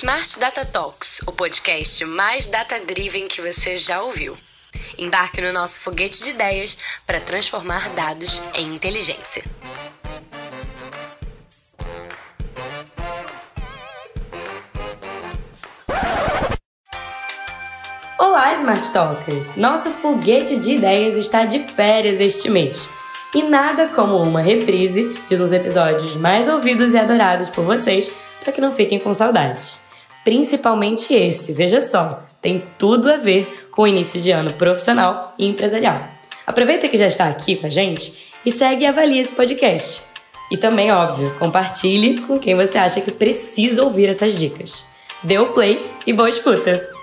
Smart Data Talks, o podcast mais data-driven que você já ouviu. Embarque no nosso foguete de ideias para transformar dados em inteligência. Olá, Smart Talkers! Nosso foguete de ideias está de férias este mês. E nada como uma reprise de um dos episódios mais ouvidos e adorados por vocês para que não fiquem com saudades. Principalmente esse, veja só, tem tudo a ver com o início de ano profissional e empresarial. Aproveita que já está aqui com a gente e segue e avalie esse podcast. E também, óbvio, compartilhe com quem você acha que precisa ouvir essas dicas. Dê o play e boa escuta!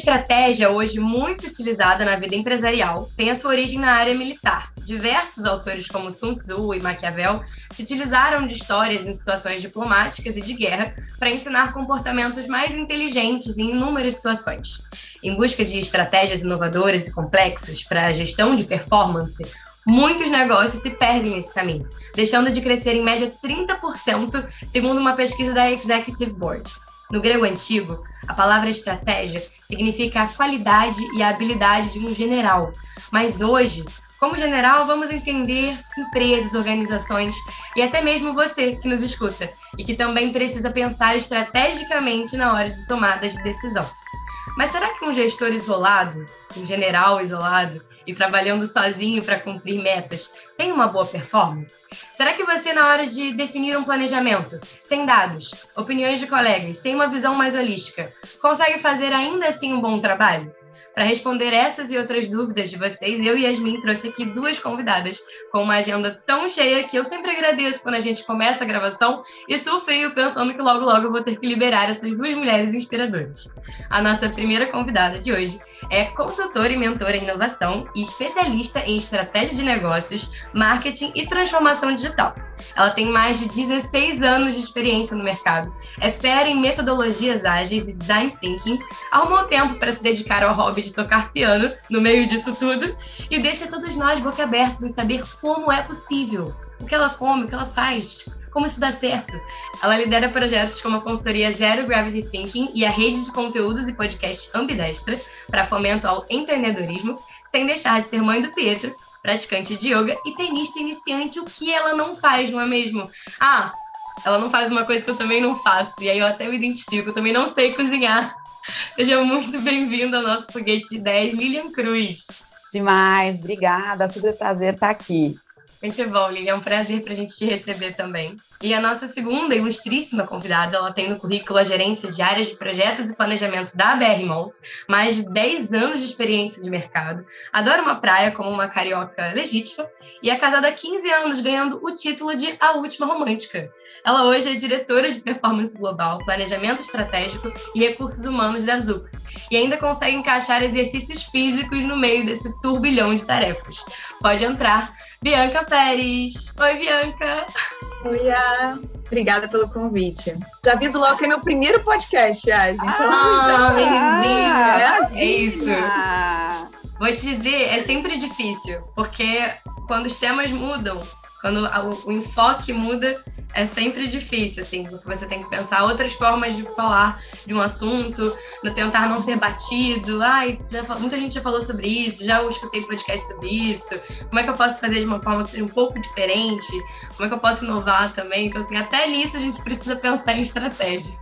Estratégia, hoje muito utilizada na vida empresarial, tem a sua origem na área militar. Diversos autores, como Sun Tzu e Maquiavel, se utilizaram de histórias em situações diplomáticas e de guerra para ensinar comportamentos mais inteligentes em inúmeras situações. Em busca de estratégias inovadoras e complexas para a gestão de performance, muitos negócios se perdem nesse caminho, deixando de crescer em média 30%, segundo uma pesquisa da Executive Board. No grego antigo, a palavra estratégia significa a qualidade e a habilidade de um general. Mas hoje, como general, vamos entender empresas, organizações e até mesmo você que nos escuta e que também precisa pensar estrategicamente na hora de tomadas de decisão. Mas será que um gestor isolado, um general isolado, e trabalhando sozinho para cumprir metas tem uma boa performance? Será que você, na hora de definir um planejamento, sem dados, opiniões de colegas, sem uma visão mais holística, consegue fazer ainda assim um bom trabalho? Para responder essas e outras dúvidas de vocês, eu e Yasmin trouxe aqui duas convidadas com uma agenda tão cheia que eu sempre agradeço quando a gente começa a gravação e sofrio pensando que logo logo eu vou ter que liberar essas duas mulheres inspiradoras. A nossa primeira convidada de hoje é consultora e mentora em inovação e especialista em estratégia de negócios, marketing e transformação digital. Ela tem mais de 16 anos de experiência no mercado, é fera em metodologias ágeis e design thinking, arrumou tempo para se dedicar ao hobby de tocar piano no meio disso tudo e deixa todos nós boquiabertos em saber como é possível, o que ela come, o que ela faz, como isso dá certo. Ela lidera projetos como a consultoria Zero Gravity Thinking e a rede de conteúdos e podcast Ambidestra para fomento ao empreendedorismo, sem deixar de ser mãe do Pietro, praticante de yoga e tenista iniciante, o que ela não faz, não é mesmo? Ah, ela não faz uma coisa que eu também não faço, e aí eu até me identifico, eu também não sei cozinhar. Seja muito bem-vinda ao nosso foguete de 10, Lilian Cruz. Demais, obrigada, super prazer estar aqui. Muito bom, Lili. É um prazer para a gente te receber também. E a nossa segunda ilustríssima convidada, ela tem no currículo a gerência de áreas de projetos e planejamento da BR Malls, mais de 10 anos de experiência de mercado, adora uma praia como uma carioca legítima e é casada há 15 anos, ganhando o título de A Última Romântica. Ela hoje é diretora de performance global, planejamento estratégico e recursos humanos da Zux, e ainda consegue encaixar exercícios físicos no meio desse turbilhão de tarefas. Pode entrar. Bianca Pérez. Oi, Bianca. Oi, a... Obrigada pelo convite. Já aviso logo que é meu primeiro podcast, Yas. Então... Ah! É isso. Vou te dizer, é sempre difícil, porque quando os temas mudam, quando o enfoque muda, é sempre difícil, assim, porque você tem que pensar outras formas de falar de um assunto, no tentar não ser batido. Ai, já, muita gente já falou sobre isso, já escutei podcast sobre isso. Como é que eu posso fazer de uma forma que seja um pouco diferente? Como é que eu posso inovar também? Então, assim, até nisso a gente precisa pensar em estratégia.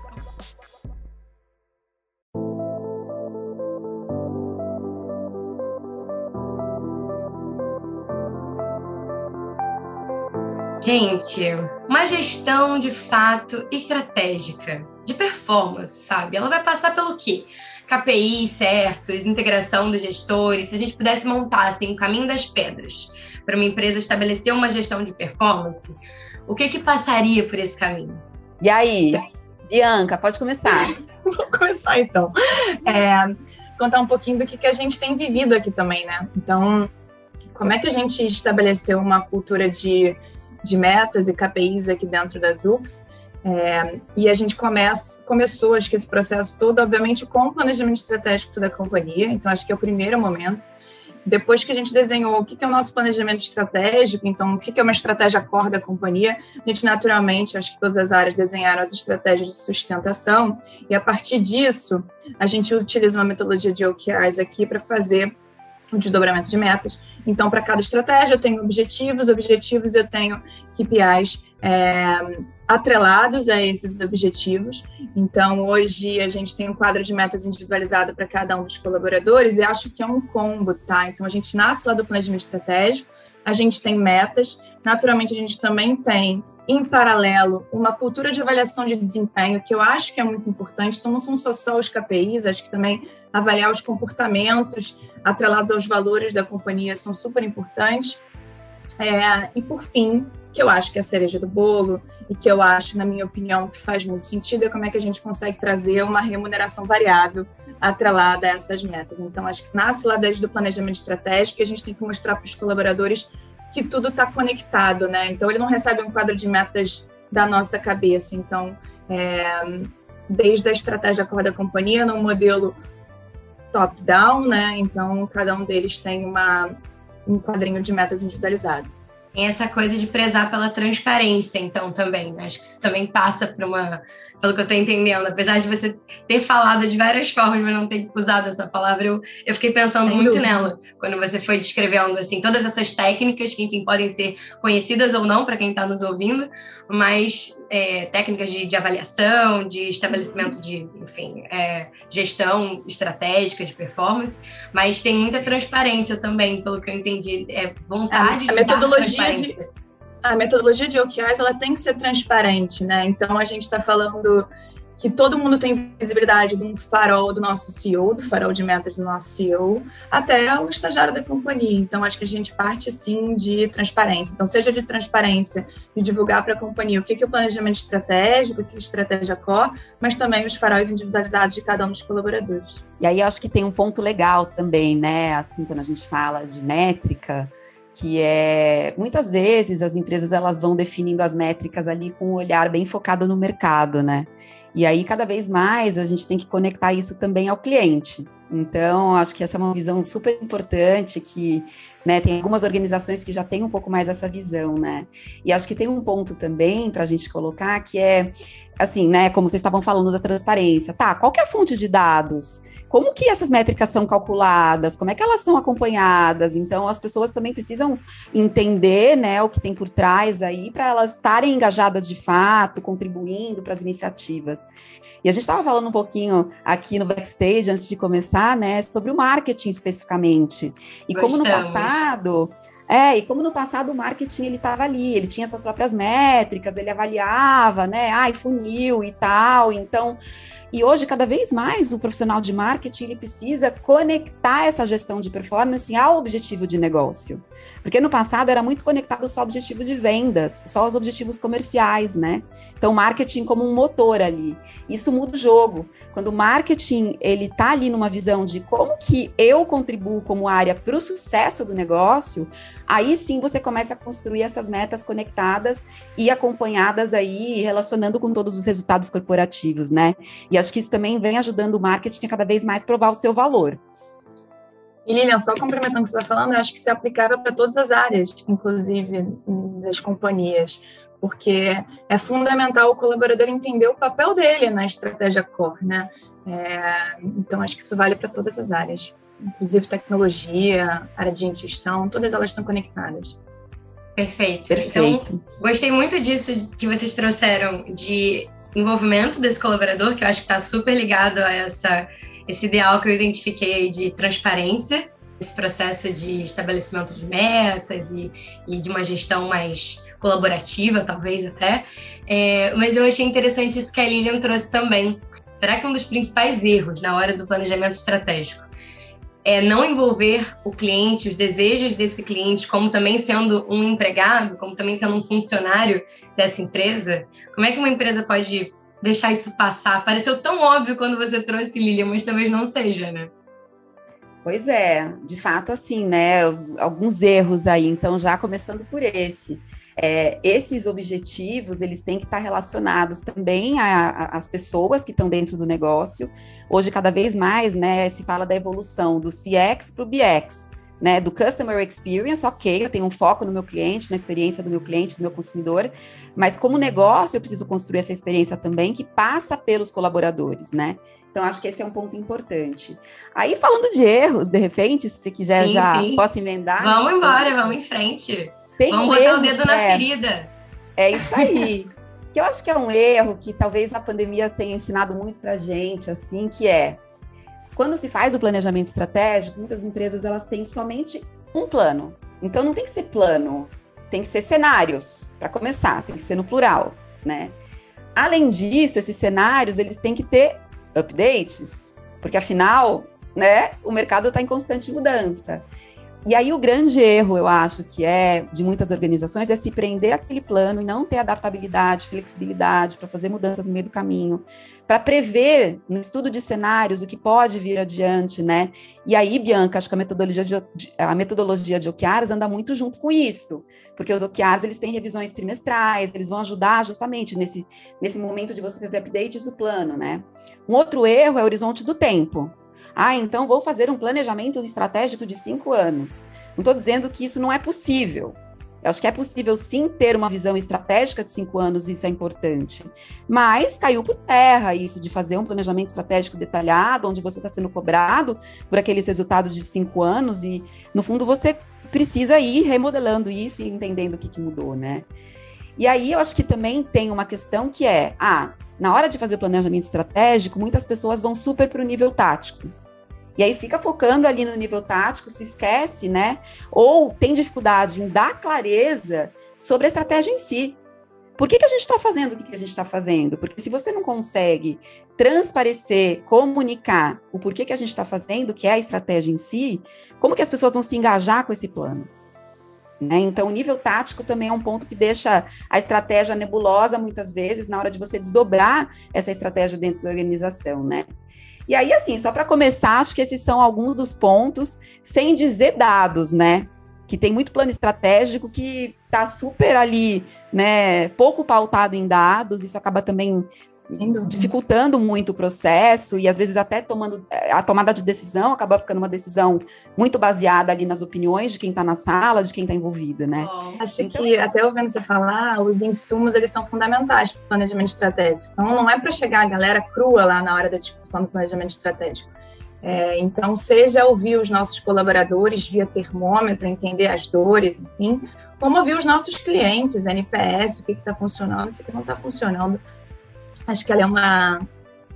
Gente, uma gestão de fato estratégica, de performance, sabe? Ela vai passar pelo quê? KPI certos, integração dos gestores. Se a gente pudesse montar assim, um caminho das pedras para uma empresa estabelecer uma gestão de performance, o que que passaria por esse caminho? E aí, Bianca, pode começar. Vou começar então. É, contar um pouquinho do que, que a gente tem vivido aqui também, né? Então, como é que a gente estabeleceu uma cultura de de metas e KPIs aqui dentro das UPS. É, e a gente começa, começou, acho que esse processo todo, obviamente, com o planejamento estratégico da companhia, então acho que é o primeiro momento. Depois que a gente desenhou o que é o nosso planejamento estratégico, então o que é uma estratégia core da companhia, a gente naturalmente, acho que todas as áreas desenharam as estratégias de sustentação, e a partir disso, a gente utiliza uma metodologia de OKRs aqui para fazer o desdobramento de metas. Então, para cada estratégia, eu tenho objetivos, objetivos eu tenho KPIs é, atrelados a esses objetivos. Então, hoje a gente tem um quadro de metas individualizado para cada um dos colaboradores e acho que é um combo, tá? Então, a gente nasce lá do planejamento estratégico, a gente tem metas, naturalmente, a gente também tem em paralelo, uma cultura de avaliação de desempenho, que eu acho que é muito importante. Então, não são só, só os KPIs, acho que também avaliar os comportamentos atrelados aos valores da companhia são super importantes. É, e, por fim, que eu acho que é a cereja do bolo e que eu acho, na minha opinião, que faz muito sentido é como é que a gente consegue trazer uma remuneração variável atrelada a essas metas. Então, acho que nasce lá desde o planejamento estratégico a gente tem que mostrar para os colaboradores que tudo está conectado, né? Então, ele não recebe um quadro de metas da nossa cabeça. Então, é, desde a estratégia core da companhia, no modelo top-down, né? Então, cada um deles tem uma, um quadrinho de metas individualizado. Tem essa coisa de prezar pela transparência, então, também. Né? Acho que isso também passa por uma pelo que eu estou entendendo. Apesar de você ter falado de várias formas, mas não ter usado essa palavra, eu, eu fiquei pensando Sem muito dúvida. nela quando você foi descrevendo assim todas essas técnicas que, enfim, podem ser conhecidas ou não para quem está nos ouvindo, mas é, técnicas de, de, avaliação, de estabelecimento de, enfim, é, gestão estratégica de performance, mas tem muita transparência também, pelo que eu entendi, é vontade a, a de metodologia de a metodologia de OKRs ela tem que ser transparente, né? Então a gente está falando que todo mundo tem visibilidade de um farol do nosso CEO, do farol de metas do nosso CEO, até o estagiário da companhia. Então, acho que a gente parte sim de transparência. Então, seja de transparência, de divulgar para a companhia o que é o planejamento estratégico, o que é a estratégia core, mas também os faróis individualizados de cada um dos colaboradores. E aí, acho que tem um ponto legal também, né? Assim, quando a gente fala de métrica, que é muitas vezes as empresas elas vão definindo as métricas ali com um olhar bem focado no mercado, né? E aí cada vez mais a gente tem que conectar isso também ao cliente. Então, acho que essa é uma visão super importante que, né, tem algumas organizações que já têm um pouco mais essa visão, né? E acho que tem um ponto também para a gente colocar que é, assim, né, como vocês estavam falando da transparência. Tá, qual é a fonte de dados? como que essas métricas são calculadas, como é que elas são acompanhadas. Então, as pessoas também precisam entender né, o que tem por trás aí para elas estarem engajadas de fato, contribuindo para as iniciativas. E a gente estava falando um pouquinho aqui no backstage, antes de começar, né, sobre o marketing especificamente. E Gostamos. como no passado. É, e como no passado o marketing ele estava ali, ele tinha suas próprias métricas, ele avaliava, né? Ai, funil e tal. Então, e hoje, cada vez mais, o profissional de marketing ele precisa conectar essa gestão de performance ao objetivo de negócio. Porque no passado era muito conectado só ao objetivo de vendas, só aos objetivos comerciais, né? Então, marketing como um motor ali. Isso muda o jogo. Quando o marketing ele tá ali numa visão de como que eu contribuo como área para o sucesso do negócio, aí sim você começa a construir essas metas conectadas e acompanhadas aí, relacionando com todos os resultados corporativos, né? E acho que isso também vem ajudando o marketing a cada vez mais provar o seu valor. E Lilian, só complementando o que você está falando, eu acho que isso é aplicável para todas as áreas, inclusive das companhias, porque é fundamental o colaborador entender o papel dele na estratégia core, né? É, então, acho que isso vale para todas as áreas, inclusive tecnologia, área de gestão, todas elas estão conectadas. Perfeito. Perfeito. Então, gostei muito disso que vocês trouxeram de envolvimento desse colaborador, que eu acho que está super ligado a essa, esse ideal que eu identifiquei de transparência, esse processo de estabelecimento de metas e, e de uma gestão mais colaborativa, talvez até. É, mas eu achei interessante isso que a Lilian trouxe também. Será que um dos principais erros na hora do planejamento estratégico é não envolver o cliente, os desejos desse cliente, como também sendo um empregado, como também sendo um funcionário dessa empresa? Como é que uma empresa pode deixar isso passar? Pareceu tão óbvio quando você trouxe Lilian, mas talvez não seja, né? Pois é, de fato, assim, né? Alguns erros aí, então, já começando por esse. É, esses objetivos eles têm que estar relacionados também às pessoas que estão dentro do negócio. Hoje, cada vez mais, né, se fala da evolução do CX para o BX né, do customer experience, ok, eu tenho um foco no meu cliente, na experiência do meu cliente, do meu consumidor, mas como negócio eu preciso construir essa experiência também que passa pelos colaboradores, né? Então acho que esse é um ponto importante. Aí falando de erros, de repente, se você quiser sim, já sim. posso emendar. Vamos embora, vamos em frente. Tem vamos um botar o dedo na é, ferida. É isso aí. que eu acho que é um erro que talvez a pandemia tenha ensinado muito pra gente, assim, que é quando se faz o planejamento estratégico, muitas empresas elas têm somente um plano. Então não tem que ser plano, tem que ser cenários, para começar, tem que ser no plural, né? Além disso, esses cenários eles têm que ter updates, porque afinal, né, o mercado está em constante mudança. E aí o grande erro, eu acho, que é de muitas organizações é se prender aquele plano e não ter adaptabilidade, flexibilidade para fazer mudanças no meio do caminho, para prever no estudo de cenários o que pode vir adiante, né? E aí, Bianca, acho que a metodologia de, a metodologia de OKRs anda muito junto com isso, porque os OKRs eles têm revisões trimestrais, eles vão ajudar justamente nesse, nesse momento de você fazer updates do plano, né? Um outro erro é o horizonte do tempo. Ah, então vou fazer um planejamento estratégico de cinco anos. Não estou dizendo que isso não é possível. Eu acho que é possível sim ter uma visão estratégica de cinco anos, isso é importante. Mas caiu por terra isso de fazer um planejamento estratégico detalhado, onde você está sendo cobrado por aqueles resultados de cinco anos, e no fundo você precisa ir remodelando isso e entendendo o que, que mudou, né? E aí eu acho que também tem uma questão que é, ah, na hora de fazer o planejamento estratégico, muitas pessoas vão super para o nível tático. E aí fica focando ali no nível tático, se esquece, né? Ou tem dificuldade em dar clareza sobre a estratégia em si. Por que, que a gente está fazendo o que, que a gente está fazendo? Porque se você não consegue transparecer, comunicar o porquê que a gente está fazendo, que é a estratégia em si, como que as pessoas vão se engajar com esse plano? Né? Então, o nível tático também é um ponto que deixa a estratégia nebulosa, muitas vezes, na hora de você desdobrar essa estratégia dentro da organização, né? E aí, assim, só para começar, acho que esses são alguns dos pontos, sem dizer dados, né? Que tem muito plano estratégico que está super ali, né? Pouco pautado em dados, isso acaba também dificultando muito o processo e às vezes até tomando eh, a tomada de decisão acaba ficando uma decisão muito baseada ali nas opiniões de quem está na sala, de quem está envolvido, né? Acho então, que até ouvindo você falar, os insumos eles são fundamentais para o planejamento estratégico. Então não é para chegar a galera crua lá na hora da discussão do planejamento estratégico. É, então, seja ouvir os nossos colaboradores via termômetro, entender as dores, enfim, como ouvir os nossos clientes, NPS, o que está funcionando, o que, que não está funcionando Acho que ela é uma,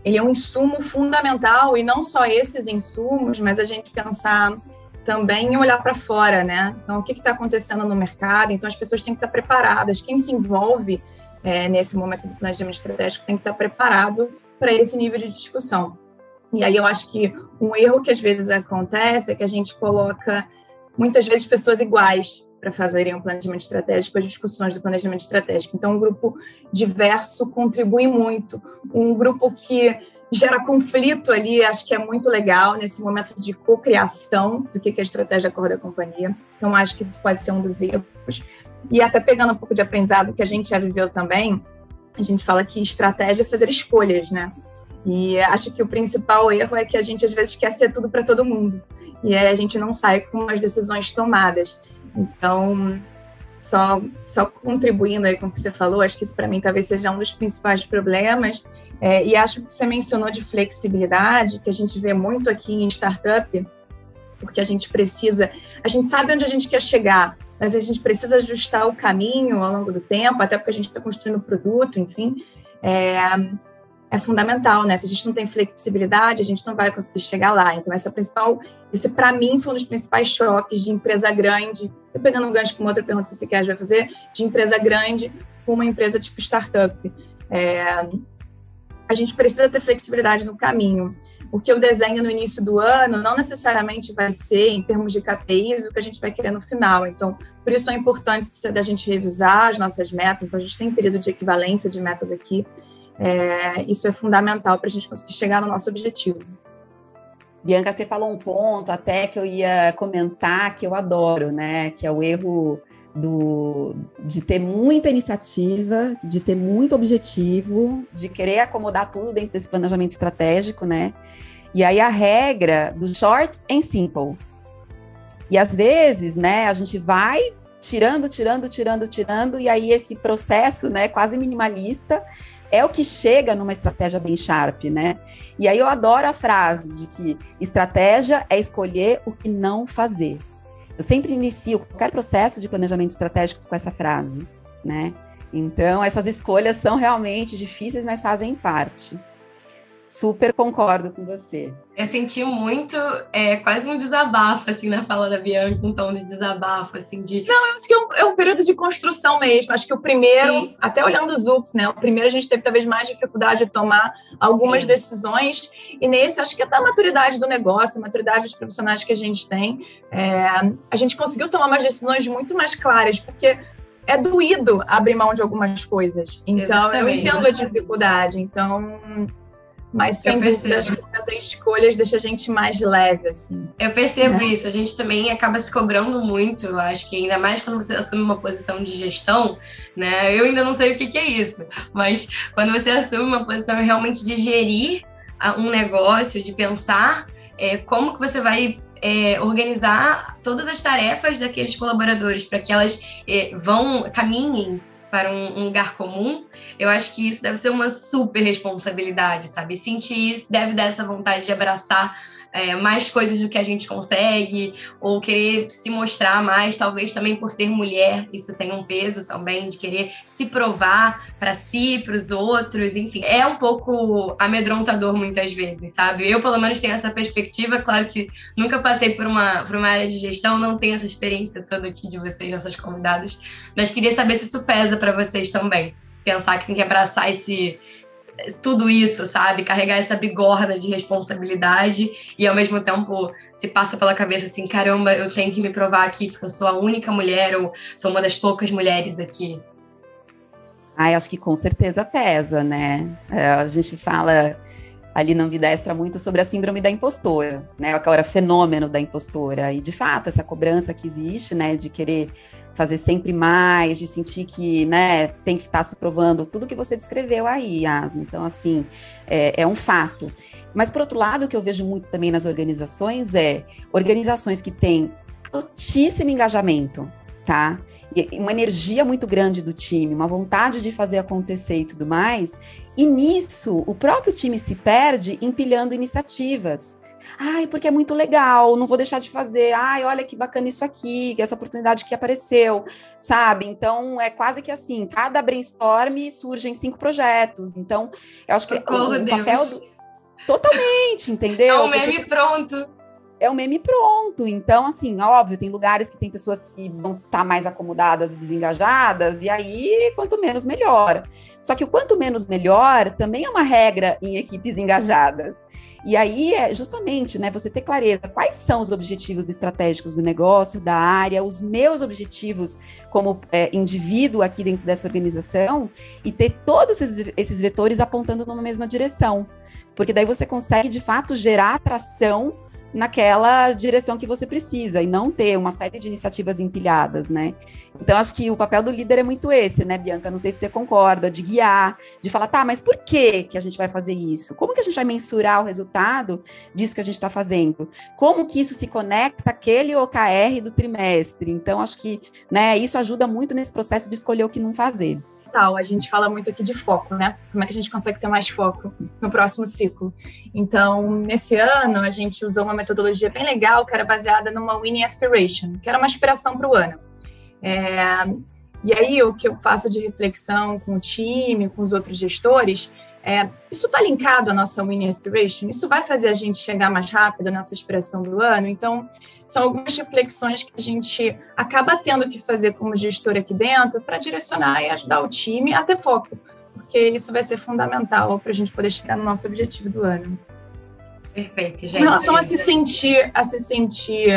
ele é um insumo fundamental e não só esses insumos, mas a gente pensar também em olhar para fora, né? Então, o que está acontecendo no mercado? Então, as pessoas têm que estar preparadas. Quem se envolve é, nesse momento do planejamento estratégico tem que estar preparado para esse nível de discussão. E aí eu acho que um erro que às vezes acontece é que a gente coloca muitas vezes pessoas iguais para fazerem um planejamento estratégico, as discussões do planejamento estratégico. Então, um grupo diverso contribui muito. Um grupo que gera conflito ali, acho que é muito legal nesse momento de cocriação do que é a estratégia cor da companhia. Então, acho que isso pode ser um dos erros. E até pegando um pouco de aprendizado que a gente já viveu também, a gente fala que estratégia é fazer escolhas, né? E acho que o principal erro é que a gente às vezes quer ser tudo para todo mundo. E aí a gente não sai com as decisões tomadas. Então, só, só contribuindo aí com o que você falou, acho que isso para mim talvez seja um dos principais problemas. É, e acho que você mencionou de flexibilidade, que a gente vê muito aqui em startup, porque a gente precisa, a gente sabe onde a gente quer chegar, mas a gente precisa ajustar o caminho ao longo do tempo, até porque a gente está construindo produto, enfim. É, é fundamental, né? Se a gente não tem flexibilidade, a gente não vai conseguir chegar lá. Então, essa principal, esse para mim foi um dos principais choques de empresa grande. Eu pegando um gancho com outra pergunta que você quer vai fazer, de empresa grande com uma empresa tipo startup. É, a gente precisa ter flexibilidade no caminho. O que eu desenho no início do ano não necessariamente vai ser, em termos de KPIs, o que a gente vai querer no final. Então, por isso é importante da gente revisar as nossas metas. Então, a gente tem período de equivalência de metas aqui. É, isso é fundamental para a gente conseguir chegar no nosso objetivo. Bianca, você falou um ponto até que eu ia comentar que eu adoro, né? Que é o erro do, de ter muita iniciativa, de ter muito objetivo, de querer acomodar tudo dentro desse planejamento estratégico, né? E aí a regra do short and simple. E às vezes, né, a gente vai tirando, tirando, tirando, tirando, e aí esse processo, né, quase minimalista, é o que chega numa estratégia bem sharp, né? E aí eu adoro a frase de que estratégia é escolher o que não fazer. Eu sempre inicio qualquer processo de planejamento estratégico com essa frase, né? Então, essas escolhas são realmente difíceis, mas fazem parte. Super concordo com você. Eu senti muito, é, quase um desabafo, assim, na fala da Bianca, um tom de desabafo, assim, de... Não, eu acho que é um, é um período de construção mesmo. Acho que o primeiro, Sim. até olhando os UPS, né? O primeiro a gente teve talvez mais dificuldade de tomar algumas Sim. decisões, e nesse acho que até a maturidade do negócio, a maturidade dos profissionais que a gente tem, é, a gente conseguiu tomar umas decisões muito mais claras, porque é doído abrir mão de algumas coisas. Então, Exatamente. eu entendo a dificuldade. Então, mas sem dúvida, acho que fazer escolhas deixa a gente mais leve, assim. Eu percebo né? isso. A gente também acaba se cobrando muito. Acho que ainda mais quando você assume uma posição de gestão, né? Eu ainda não sei o que, que é isso, mas quando você assume uma posição realmente de gerir um negócio, de pensar é, como que você vai é, organizar todas as tarefas daqueles colaboradores para que elas é, vão caminhem para um, um, lugar comum, eu acho que isso deve ser uma super responsabilidade, sabe? Sentir isso deve dar essa vontade de abraçar é, mais coisas do que a gente consegue, ou querer se mostrar mais, talvez também por ser mulher, isso tem um peso também, de querer se provar para si, para os outros, enfim. É um pouco amedrontador muitas vezes, sabe? Eu, pelo menos, tenho essa perspectiva, claro que nunca passei por uma, por uma área de gestão, não tenho essa experiência toda aqui de vocês, nossas convidadas, mas queria saber se isso pesa para vocês também. Pensar que tem que abraçar esse, tudo isso, sabe? Carregar essa bigorna de responsabilidade e ao mesmo tempo se passa pela cabeça assim, caramba, eu tenho que me provar aqui porque eu sou a única mulher ou sou uma das poucas mulheres aqui. Ai, acho que com certeza pesa, né? É, a gente fala ali no Vida Extra muito sobre a síndrome da impostora, né? Agora, fenômeno da impostora. E, de fato, essa cobrança que existe, né, de querer fazer sempre mais, de sentir que, né, tem que estar se provando, tudo que você descreveu aí, As. Então, assim, é, é um fato. Mas, por outro lado, o que eu vejo muito também nas organizações é organizações que têm altíssimo engajamento, tá? E uma energia muito grande do time, uma vontade de fazer acontecer e tudo mais. E nisso, o próprio time se perde empilhando iniciativas. Ai, porque é muito legal, não vou deixar de fazer. Ai, olha que bacana isso aqui, essa oportunidade que apareceu, sabe? Então, é quase que assim, cada brainstorm surgem cinco projetos. Então, eu acho que Socorro, o, o papel do... Totalmente, entendeu? É um meme porque... pronto é o meme pronto. Então, assim, óbvio, tem lugares que tem pessoas que vão estar tá mais acomodadas e desengajadas, e aí, quanto menos, melhor. Só que o quanto menos melhor também é uma regra em equipes engajadas. E aí é justamente, né, você ter clareza quais são os objetivos estratégicos do negócio, da área, os meus objetivos como é, indivíduo aqui dentro dessa organização e ter todos esses, esses vetores apontando numa mesma direção. Porque daí você consegue, de fato, gerar atração naquela direção que você precisa e não ter uma série de iniciativas empilhadas, né? Então acho que o papel do líder é muito esse, né, Bianca? Não sei se você concorda, de guiar, de falar, tá, mas por que que a gente vai fazer isso? Como que a gente vai mensurar o resultado disso que a gente está fazendo? Como que isso se conecta àquele OKR do trimestre? Então acho que, né, isso ajuda muito nesse processo de escolher o que não fazer total. A gente fala muito aqui de foco, né? Como é que a gente consegue ter mais foco no próximo ciclo? Então, nesse ano, a gente usou uma metodologia bem legal que era baseada numa Winning Aspiration, que era uma aspiração para o ano. É, e aí, o que eu faço de reflexão com o time, com os outros gestores, é, isso está linkado à nossa Winning Aspiration? Isso vai fazer a gente chegar mais rápido nessa expressão do ano? Então, são algumas reflexões que a gente acaba tendo que fazer como gestor aqui dentro para direcionar e ajudar o time a ter foco, porque isso vai ser fundamental para a gente poder chegar no nosso objetivo do ano. Perfeito, gente. Em relação a se sentir, a se sentir,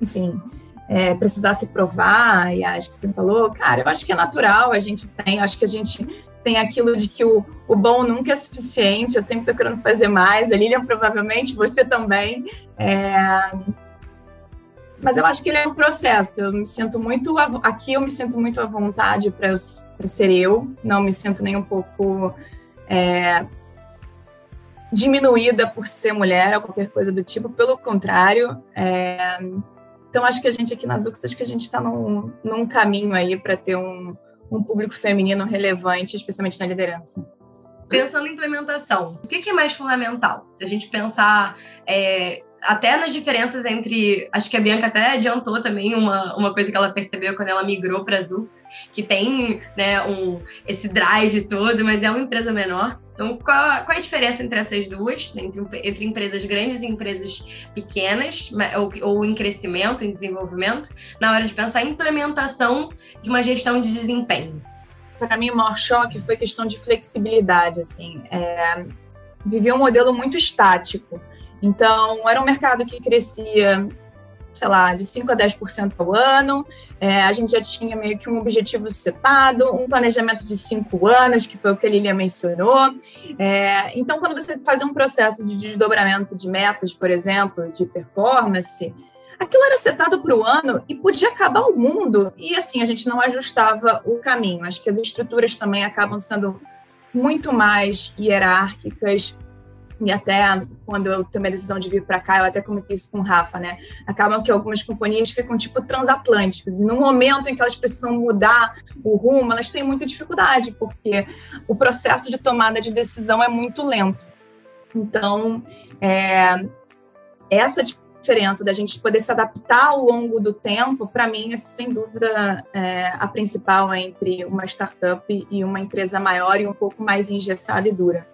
enfim, é, precisar se provar, e acho que você falou, cara, eu acho que é natural, a gente tem, acho que a gente tem aquilo de que o, o bom nunca é suficiente, eu sempre estou querendo fazer mais, a Lilian provavelmente, você também. É... Mas eu acho que ele é um processo. Eu me sinto muito aqui eu me sinto muito à vontade para ser eu. Não me sinto nem um pouco é, diminuída por ser mulher ou qualquer coisa do tipo. Pelo contrário, é, então acho que a gente aqui nas UX acho que a gente está num, num caminho aí para ter um, um público feminino relevante, especialmente na liderança. Pensando em implementação, o que é mais fundamental? Se a gente pensar é, até nas diferenças entre. Acho que a Bianca até adiantou também uma, uma coisa que ela percebeu quando ela migrou para a Zux, que tem né, um, esse drive todo, mas é uma empresa menor. Então, qual, qual é a diferença entre essas duas, entre, entre empresas grandes e empresas pequenas, ou, ou em crescimento, em desenvolvimento, na hora de pensar em implementação de uma gestão de desempenho? Para mim, o maior choque foi questão de flexibilidade. Assim, é, vivia um modelo muito estático. Então, era um mercado que crescia, sei lá, de 5% a 10% ao ano. É, a gente já tinha meio que um objetivo setado, um planejamento de cinco anos, que foi o que a Lilia mencionou. É, então, quando você fazia um processo de desdobramento de metas, por exemplo, de performance, aquilo era setado para o ano e podia acabar o mundo. E assim, a gente não ajustava o caminho. Acho que as estruturas também acabam sendo muito mais hierárquicas, e até quando eu tomei a decisão de vir para cá, eu até comentei isso com o Rafa, né? Acabam que algumas companhias ficam tipo transatlânticas. E no momento em que elas precisam mudar o rumo, elas têm muita dificuldade, porque o processo de tomada de decisão é muito lento. Então, é, essa diferença da gente poder se adaptar ao longo do tempo, para mim, é sem dúvida é, a principal entre uma startup e uma empresa maior e um pouco mais engessada e dura.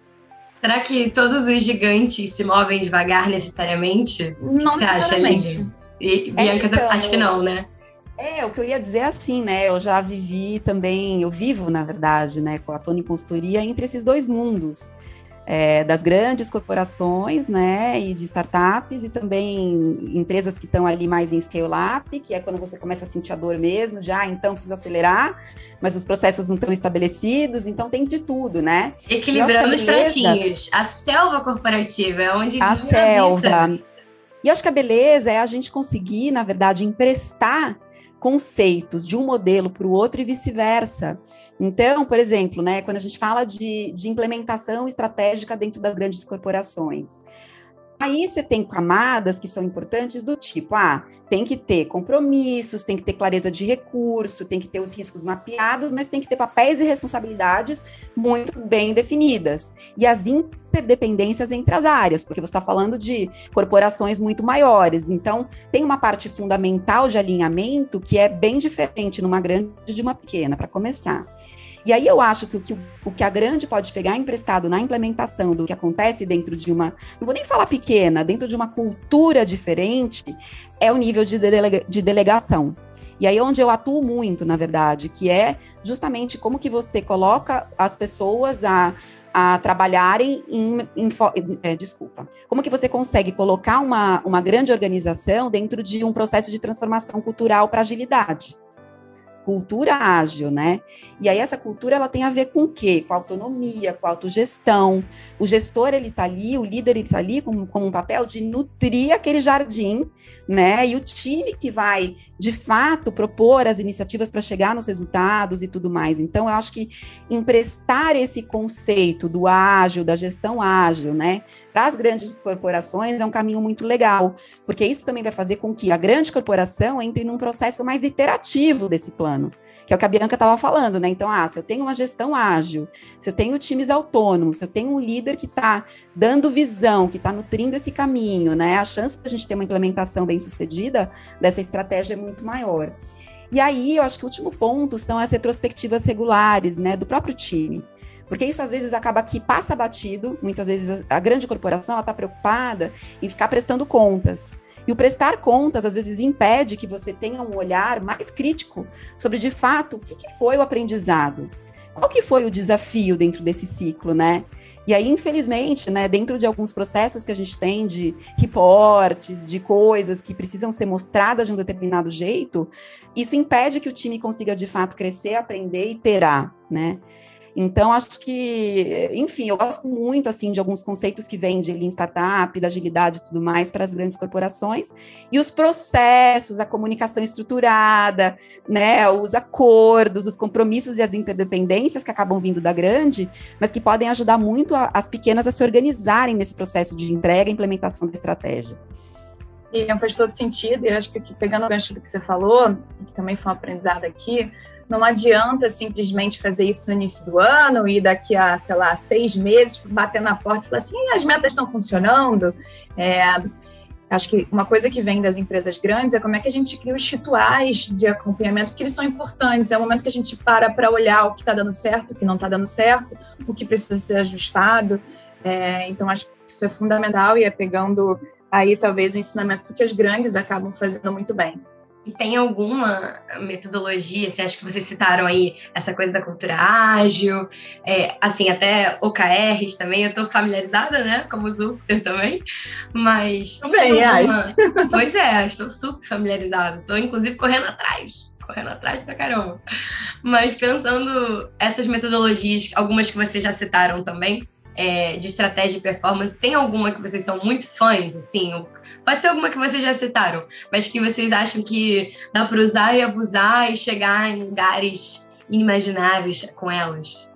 Será que todos os gigantes se movem devagar necessariamente? Não Você necessariamente. acha, E Bianca, é, então, acho que não, né? É, o que eu ia dizer é assim, né? Eu já vivi também, eu vivo, na verdade, né, com a Tony Consultoria entre esses dois mundos é, das grandes corporações, né, e de startups, e também empresas que estão ali mais em scale-up, que é quando você começa a sentir a dor mesmo, já, então preciso acelerar, mas os processos não estão estabelecidos, então tem de tudo, né? Equilibrando os pratinhos. A selva corporativa é onde a selva. A e acho que a beleza é a gente conseguir, na verdade, emprestar conceitos de um modelo para o outro e vice-versa. Então, por exemplo, né, quando a gente fala de, de implementação estratégica dentro das grandes corporações, Aí você tem camadas que são importantes do tipo, ah, tem que ter compromissos, tem que ter clareza de recurso, tem que ter os riscos mapeados, mas tem que ter papéis e responsabilidades muito bem definidas. E as interdependências entre as áreas, porque você está falando de corporações muito maiores. Então, tem uma parte fundamental de alinhamento que é bem diferente numa grande de uma pequena, para começar. E aí eu acho que o, que o que a grande pode pegar emprestado na implementação do que acontece dentro de uma, não vou nem falar pequena, dentro de uma cultura diferente, é o nível de, delega, de delegação. E aí onde eu atuo muito, na verdade, que é justamente como que você coloca as pessoas a, a trabalharem em, em é, desculpa, como que você consegue colocar uma, uma grande organização dentro de um processo de transformação cultural para agilidade cultura ágil, né? E aí essa cultura ela tem a ver com o quê? Com autonomia, com autogestão. O gestor ele está ali, o líder ele está ali como um papel de nutrir aquele jardim, né? E o time que vai de fato propor as iniciativas para chegar nos resultados e tudo mais. Então eu acho que emprestar esse conceito do ágil, da gestão ágil, né? Para as grandes corporações é um caminho muito legal, porque isso também vai fazer com que a grande corporação entre num processo mais iterativo desse plano ano, que é o que a Bianca estava falando, né? Então, ah, se eu tenho uma gestão ágil, se eu tenho times autônomos, se eu tenho um líder que está dando visão, que está nutrindo esse caminho, né? A chance de a gente ter uma implementação bem sucedida dessa estratégia é muito maior. E aí, eu acho que o último ponto são as retrospectivas regulares, né, do próprio time. Porque isso às vezes acaba que passa batido, muitas vezes a grande corporação está preocupada em ficar prestando contas. E o prestar contas, às vezes, impede que você tenha um olhar mais crítico sobre, de fato, o que, que foi o aprendizado. Qual que foi o desafio dentro desse ciclo, né? E aí, infelizmente, né, dentro de alguns processos que a gente tem de reportes, de coisas que precisam ser mostradas de um determinado jeito, isso impede que o time consiga de fato crescer, aprender e terá, né? Então, acho que, enfim, eu gosto muito, assim, de alguns conceitos que vêm de Lean Startup, da agilidade e tudo mais para as grandes corporações, e os processos, a comunicação estruturada, né, os acordos, os compromissos e as interdependências que acabam vindo da grande, mas que podem ajudar muito a, as pequenas a se organizarem nesse processo de entrega e implementação da estratégia. E faz todo sentido, e acho que pegando o gancho do que você falou, que também foi um aprendizado aqui, não adianta simplesmente fazer isso no início do ano e daqui a, sei lá, seis meses bater na porta e falar assim, as metas estão funcionando. É, acho que uma coisa que vem das empresas grandes é como é que a gente cria os rituais de acompanhamento, porque eles são importantes. É o momento que a gente para para olhar o que está dando certo, o que não está dando certo, o que precisa ser ajustado. É, então, acho que isso é fundamental e é pegando aí talvez o ensinamento que as grandes acabam fazendo muito bem. E tem alguma metodologia, você acha que vocês citaram aí essa coisa da cultura ágil, é, assim, até OKRs também, eu estou familiarizada, né, como Zuxer também, mas... Também, alguma... Pois é, estou super familiarizada, estou inclusive correndo atrás, correndo atrás pra caramba. Mas pensando essas metodologias, algumas que vocês já citaram também, é, de estratégia e performance, tem alguma que vocês são muito fãs, assim? Pode ser alguma que vocês já citaram, mas que vocês acham que dá para usar e abusar e chegar em lugares inimagináveis com elas?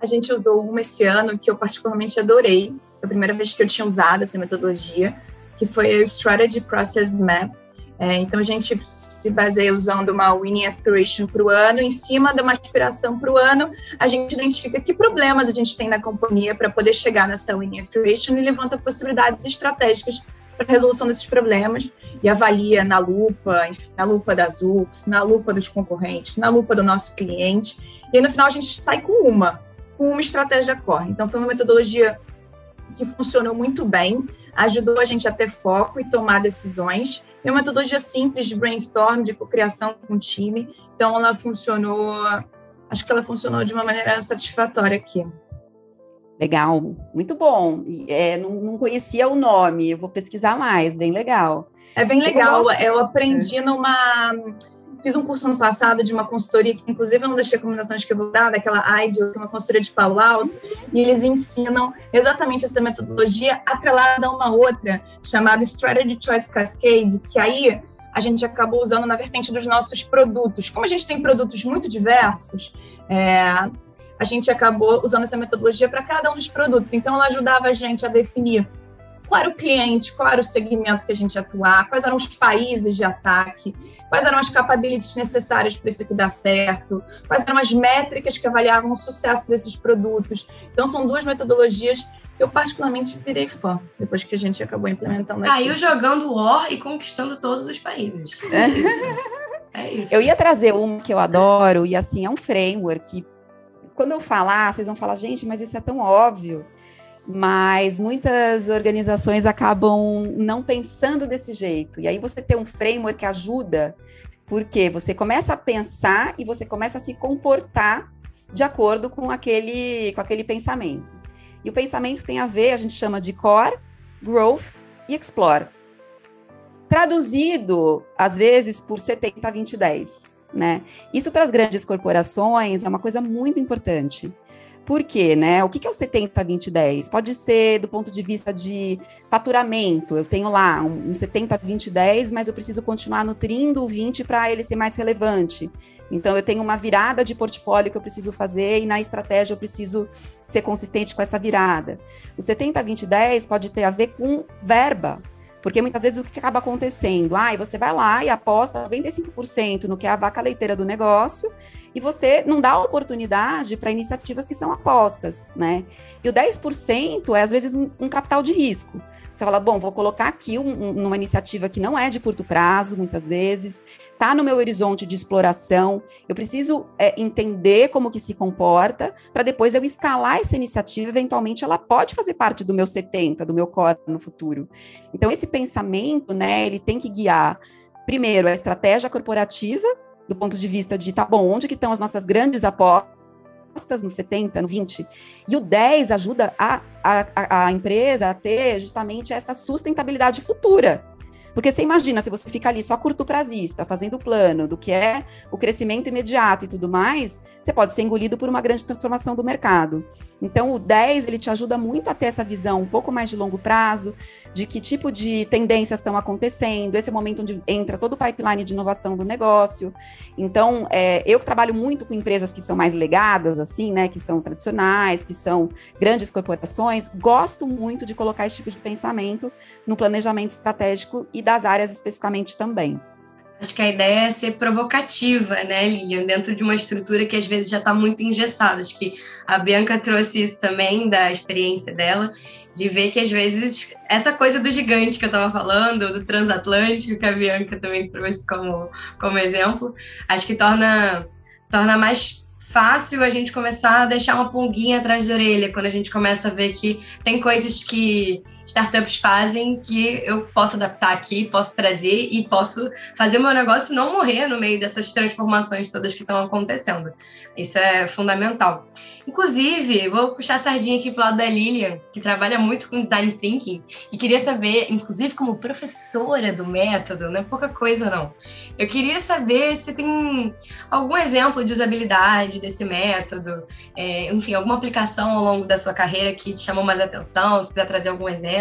A gente usou uma esse ano que eu particularmente adorei. Foi a primeira vez que eu tinha usado essa metodologia, que foi o Strategy Process Map, é, então, a gente se baseia usando uma winning aspiration para o ano, em cima de uma aspiração para o ano, a gente identifica que problemas a gente tem na companhia para poder chegar nessa winning aspiration e levanta possibilidades estratégicas para a resolução desses problemas e avalia na lupa, na lupa das UX, na lupa dos concorrentes, na lupa do nosso cliente. E aí, no final, a gente sai com uma, com uma estratégia core. Então, foi uma metodologia que funcionou muito bem, ajudou a gente a ter foco e tomar decisões é uma metodologia simples de brainstorm, de cocriação com o time. Então, ela funcionou, acho que ela funcionou de uma maneira satisfatória aqui. Legal, muito bom. É, não, não, conhecia o nome, eu vou pesquisar mais, bem legal. É bem legal, eu, eu aprendi numa Fiz um curso no passado de uma consultoria, que inclusive eu não deixei recomendações que eu vou dar, daquela IDEO, que é uma consultoria de Palo Alto, e eles ensinam exatamente essa metodologia atrelada a uma outra, chamada Strategy Choice Cascade, que aí a gente acabou usando na vertente dos nossos produtos. Como a gente tem produtos muito diversos, é, a gente acabou usando essa metodologia para cada um dos produtos. Então, ela ajudava a gente a definir qual era o cliente, qual era o segmento que a gente ia atuar, quais eram os países de ataque, quais eram as capabilities necessárias para isso aqui dar certo, quais eram as métricas que avaliavam o sucesso desses produtos. Então, são duas metodologias que eu particularmente virei fã, depois que a gente acabou implementando aqui. Saiu jogando War e conquistando todos os países. É isso. É isso. Eu ia trazer uma que eu adoro, e assim, é um framework que, quando eu falar, vocês vão falar, gente, mas isso é tão óbvio mas muitas organizações acabam não pensando desse jeito. E aí você tem um framework que ajuda, porque você começa a pensar e você começa a se comportar de acordo com aquele, com aquele pensamento. E o pensamento tem a ver, a gente chama de core, growth e explore. Traduzido, às vezes, por 70, 20, 10. Né? Isso para as grandes corporações é uma coisa muito importante por quê, né? O que é o 70, 20, 10? Pode ser do ponto de vista de faturamento. Eu tenho lá um 70, 20, 10, mas eu preciso continuar nutrindo o 20 para ele ser mais relevante. Então, eu tenho uma virada de portfólio que eu preciso fazer e na estratégia eu preciso ser consistente com essa virada. O 70, 20, 10 pode ter a ver com verba. Porque muitas vezes o que acaba acontecendo? Ah, você vai lá e aposta 95% no que é a vaca leiteira do negócio e você não dá oportunidade para iniciativas que são apostas, né? E o 10% é às vezes um, capital de risco. Você fala, bom, vou colocar aqui um, uma iniciativa que não é de curto prazo, muitas vezes, está no meu horizonte de exploração, eu preciso é, entender como que se comporta, para depois eu escalar essa iniciativa, eventualmente ela pode fazer parte do meu 70, do meu core no futuro. Então, esse pensamento, né, ele tem que guiar, primeiro, a estratégia corporativa, do ponto de vista de, tá bom, onde que estão as nossas grandes apostas, no 70, no 20. E o 10 ajuda a, a, a empresa a ter justamente essa sustentabilidade futura. Porque você imagina, se você fica ali só curto prazista, fazendo plano do que é o crescimento imediato e tudo mais, você pode ser engolido por uma grande transformação do mercado. Então, o 10, ele te ajuda muito a ter essa visão um pouco mais de longo prazo, de que tipo de tendências estão acontecendo, esse é o momento onde entra todo o pipeline de inovação do negócio. Então, é, eu que trabalho muito com empresas que são mais legadas, assim, né, que são tradicionais, que são grandes corporações, gosto muito de colocar esse tipo de pensamento no planejamento estratégico e das áreas especificamente também. Acho que a ideia é ser provocativa, né, Lilian, dentro de uma estrutura que às vezes já está muito engessada. Acho que a Bianca trouxe isso também da experiência dela, de ver que às vezes essa coisa do gigante que eu estava falando, do transatlântico, que a Bianca também trouxe como, como exemplo, acho que torna, torna mais fácil a gente começar a deixar uma pulguinha atrás da orelha quando a gente começa a ver que tem coisas que startups fazem que eu posso adaptar aqui, posso trazer e posso fazer o meu negócio não morrer no meio dessas transformações todas que estão acontecendo. Isso é fundamental. Inclusive, vou puxar a sardinha aqui pro lado da Lilian, que trabalha muito com design thinking, e queria saber, inclusive como professora do método, não é pouca coisa não. Eu queria saber se tem algum exemplo de usabilidade desse método, é, enfim, alguma aplicação ao longo da sua carreira que te chamou mais atenção, se quiser trazer algum exemplo,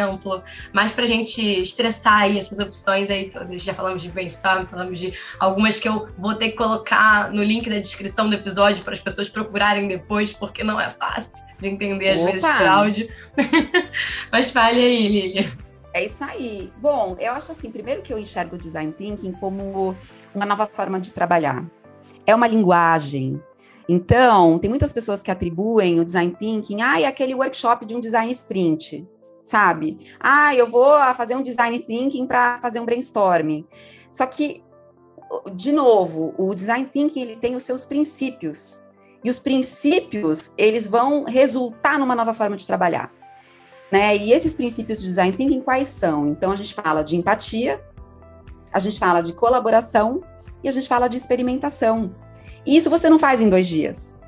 mais para a gente estressar aí essas opções aí todas. Já falamos de brainstorm, falamos de algumas que eu vou ter que colocar no link da descrição do episódio para as pessoas procurarem depois, porque não é fácil de entender às Opa. vezes por áudio. Mas fale aí, Lilian. É isso aí. Bom, eu acho assim, primeiro que eu enxergo o design thinking como uma nova forma de trabalhar. É uma linguagem. Então, tem muitas pessoas que atribuem o design thinking, ah, é aquele workshop de um design sprint, sabe? Ah, eu vou fazer um design thinking para fazer um brainstorming. Só que, de novo, o design thinking ele tem os seus princípios. E os princípios, eles vão resultar numa nova forma de trabalhar. Né? E esses princípios de design thinking quais são? Então a gente fala de empatia, a gente fala de colaboração e a gente fala de experimentação. E isso você não faz em dois dias.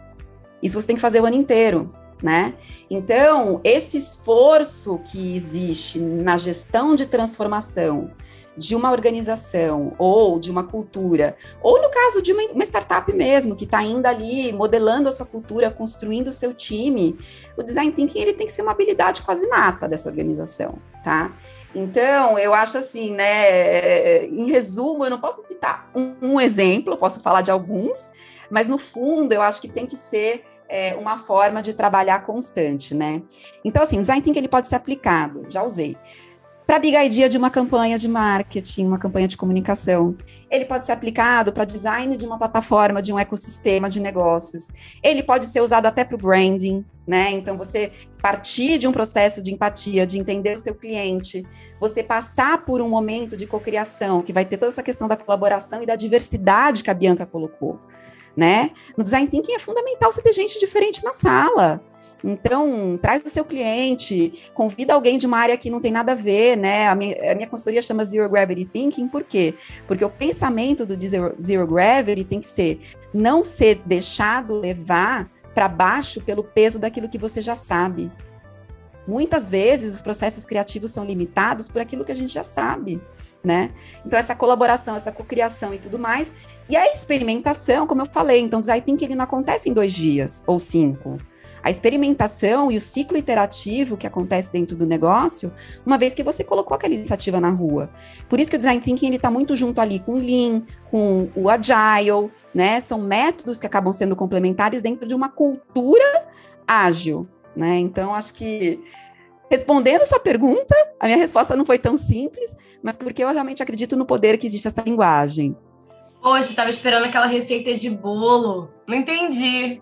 Isso você tem que fazer o ano inteiro, né? Então, esse esforço que existe na gestão de transformação, de uma organização ou de uma cultura, ou no caso de uma, uma startup mesmo, que está ainda ali modelando a sua cultura, construindo o seu time, o design thinking ele tem que ser uma habilidade quase nata dessa organização, tá? Então, eu acho assim, né? Em resumo, eu não posso citar um, um exemplo, posso falar de alguns, mas no fundo, eu acho que tem que ser é, uma forma de trabalhar constante, né? Então, assim, o design thinking ele pode ser aplicado, já usei, para Big Idea de uma campanha de marketing, uma campanha de comunicação. Ele pode ser aplicado para design de uma plataforma, de um ecossistema de negócios. Ele pode ser usado até para o branding, né? Então, você partir de um processo de empatia, de entender o seu cliente, você passar por um momento de cocriação, que vai ter toda essa questão da colaboração e da diversidade que a Bianca colocou, né? No design thinking é fundamental você ter gente diferente na sala. Então, traz o seu cliente, convida alguém de uma área que não tem nada a ver, né? A minha, a minha consultoria chama Zero Gravity Thinking, por quê? Porque o pensamento do Zero, Zero Gravity tem que ser não ser deixado levar para baixo pelo peso daquilo que você já sabe. Muitas vezes os processos criativos são limitados por aquilo que a gente já sabe, né? Então essa colaboração, essa cocriação e tudo mais, e a experimentação, como eu falei, então o design thinking ele não acontece em dois dias ou cinco a experimentação e o ciclo iterativo que acontece dentro do negócio, uma vez que você colocou aquela iniciativa na rua. Por isso que o design thinking ele está muito junto ali com o Lean, com o Agile, né? São métodos que acabam sendo complementares dentro de uma cultura ágil, né? Então acho que Respondendo sua pergunta, a minha resposta não foi tão simples, mas porque eu realmente acredito no poder que existe essa linguagem. Poxa, estava esperando aquela receita de bolo. Não entendi.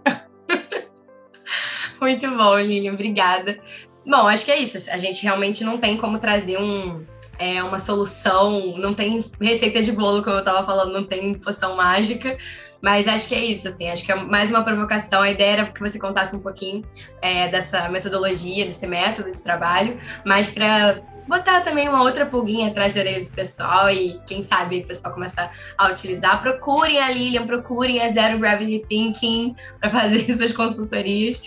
Muito bom, Lilian, obrigada. Bom, acho que é isso. A gente realmente não tem como trazer um, é, uma solução, não tem receita de bolo, como eu estava falando, não tem poção mágica. Mas acho que é isso, assim, acho que é mais uma provocação. A ideia era que você contasse um pouquinho é, dessa metodologia, desse método de trabalho, mas para botar também uma outra pulguinha atrás da orelha do pessoal e quem sabe o pessoal começar a utilizar. Procurem a Lilian, procurem a Zero Gravity Thinking para fazer suas consultorias.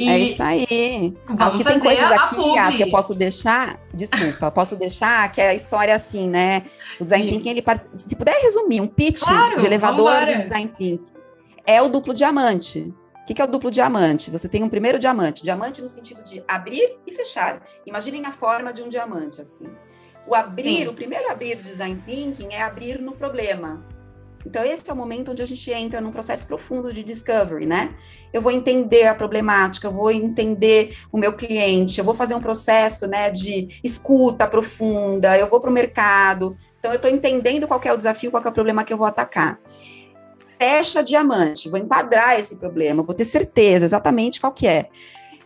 E é isso aí. Acho que tem coisas aqui que eu posso deixar. Desculpa, posso deixar que é a história assim, né? O design Sim. thinking, ele, se puder resumir, um pitch claro, de elevador de design thinking é o duplo diamante. O que, que é o duplo diamante? Você tem um primeiro diamante, diamante no sentido de abrir e fechar. Imaginem a forma de um diamante assim. O abrir, Sim. o primeiro abrir do design thinking é abrir no problema. Então, esse é o momento onde a gente entra num processo profundo de discovery, né? Eu vou entender a problemática, eu vou entender o meu cliente, eu vou fazer um processo né, de escuta profunda, eu vou para o mercado. Então, eu estou entendendo qual é o desafio, qual é o problema que eu vou atacar. Fecha diamante, vou enquadrar esse problema, vou ter certeza exatamente qual que é.